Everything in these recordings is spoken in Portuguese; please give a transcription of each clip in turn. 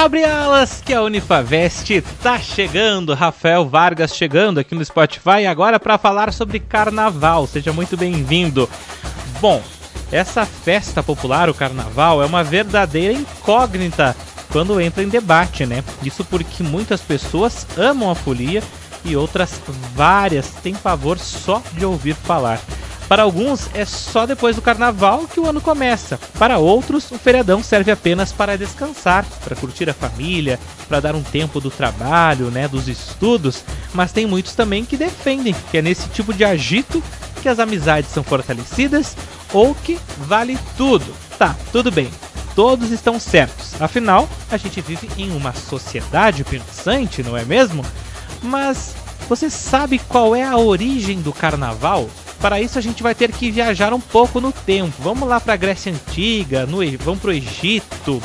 Abre alas que a Unifavest tá chegando, Rafael Vargas chegando aqui no Spotify agora para falar sobre carnaval. Seja muito bem-vindo. Bom, essa festa popular, o carnaval, é uma verdadeira incógnita quando entra em debate, né? Isso porque muitas pessoas amam a folia e outras várias têm pavor só de ouvir falar. Para alguns, é só depois do carnaval que o ano começa. Para outros, o feriadão serve apenas para descansar, para curtir a família, para dar um tempo do trabalho, né, dos estudos. Mas tem muitos também que defendem que é nesse tipo de agito que as amizades são fortalecidas ou que vale tudo. Tá, tudo bem. Todos estão certos. Afinal, a gente vive em uma sociedade pensante, não é mesmo? Mas você sabe qual é a origem do carnaval? Para isso a gente vai ter que viajar um pouco no tempo. Vamos lá para a Grécia Antiga, no, vamos para o Egito,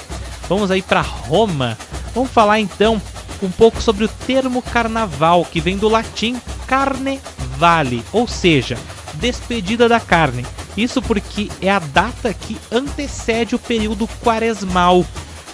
vamos aí para Roma. Vamos falar então um pouco sobre o termo carnaval, que vem do latim carne vale, ou seja, despedida da carne. Isso porque é a data que antecede o período quaresmal.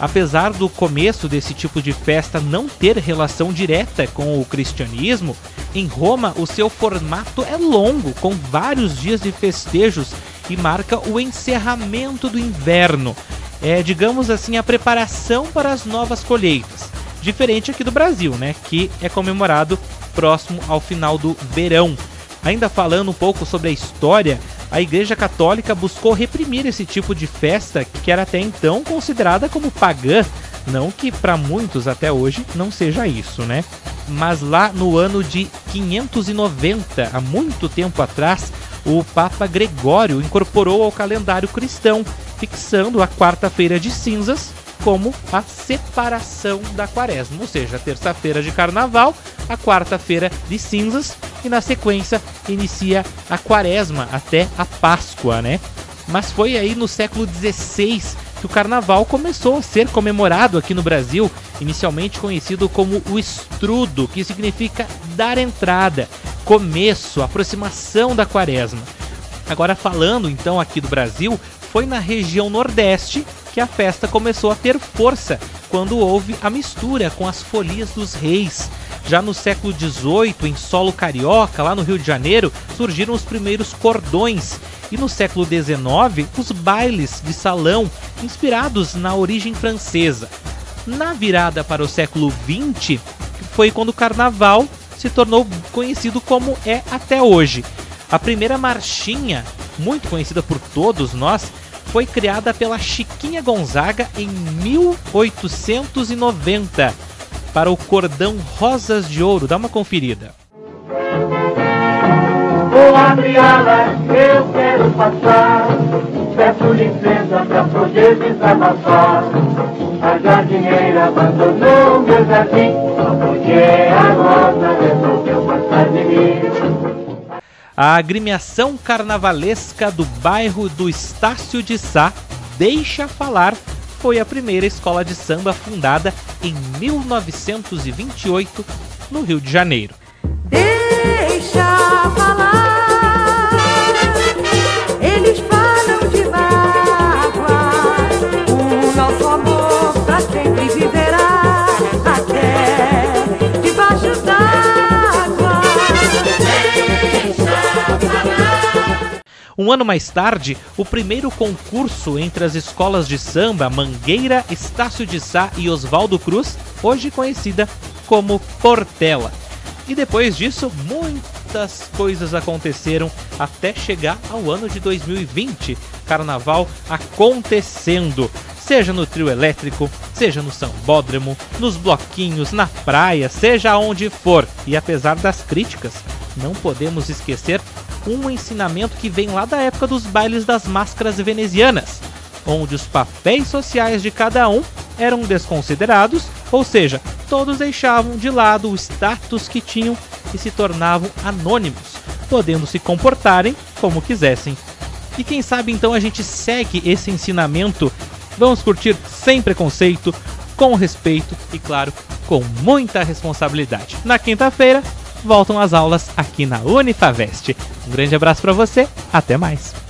Apesar do começo desse tipo de festa não ter relação direta com o cristianismo, em Roma o seu formato é longo, com vários dias de festejos e marca o encerramento do inverno. É, digamos assim, a preparação para as novas colheitas. Diferente aqui do Brasil, né, que é comemorado próximo ao final do verão. Ainda falando um pouco sobre a história, a Igreja Católica buscou reprimir esse tipo de festa que era até então considerada como pagã. Não que para muitos até hoje não seja isso, né? Mas lá no ano de 590, há muito tempo atrás, o Papa Gregório incorporou ao calendário cristão, fixando a quarta-feira de cinzas como a separação da quaresma, ou seja, a terça-feira de carnaval, a quarta-feira de cinzas e na sequência inicia a quaresma até a Páscoa, né? Mas foi aí no século XVI que o carnaval começou a ser comemorado aqui no Brasil, inicialmente conhecido como o estrudo, que significa dar entrada, começo, aproximação da quaresma. Agora falando então aqui do Brasil, foi na região Nordeste que a festa começou a ter força quando houve a mistura com as folias dos reis. Já no século XVIII, em solo carioca, lá no Rio de Janeiro, surgiram os primeiros cordões. E no século XIX, os bailes de salão, inspirados na origem francesa. Na virada para o século XX, foi quando o carnaval se tornou conhecido como é até hoje. A primeira marchinha, muito conhecida por todos nós, foi criada pela Chiquinha Gonzaga em 1890 para o cordão Rosas de Ouro. Dá uma conferida. Vou abrir alas, eu quero passar. Peço licença pra poder desabafar. A jardineira abandonou meu jardim, porque a rosa resolveu passar de mim. A agremiação carnavalesca do bairro do Estácio de Sá, Deixa Falar, foi a primeira escola de samba fundada em 1928 no Rio de Janeiro. Um ano mais tarde, o primeiro concurso entre as escolas de samba Mangueira, Estácio de Sá e Oswaldo Cruz, hoje conhecida como Portela. E depois disso, muitas coisas aconteceram até chegar ao ano de 2020. Carnaval acontecendo, seja no trio elétrico, seja no sambódromo, nos bloquinhos, na praia, seja onde for. E apesar das críticas, não podemos esquecer um ensinamento que vem lá da época dos bailes das máscaras venezianas, onde os papéis sociais de cada um eram desconsiderados, ou seja, todos deixavam de lado o status que tinham e se tornavam anônimos, podendo se comportarem como quisessem. E quem sabe então a gente segue esse ensinamento. Vamos curtir sem preconceito, com respeito e, claro, com muita responsabilidade. Na quinta-feira, voltam as aulas aqui na Unifavest. Um grande abraço para você, até mais.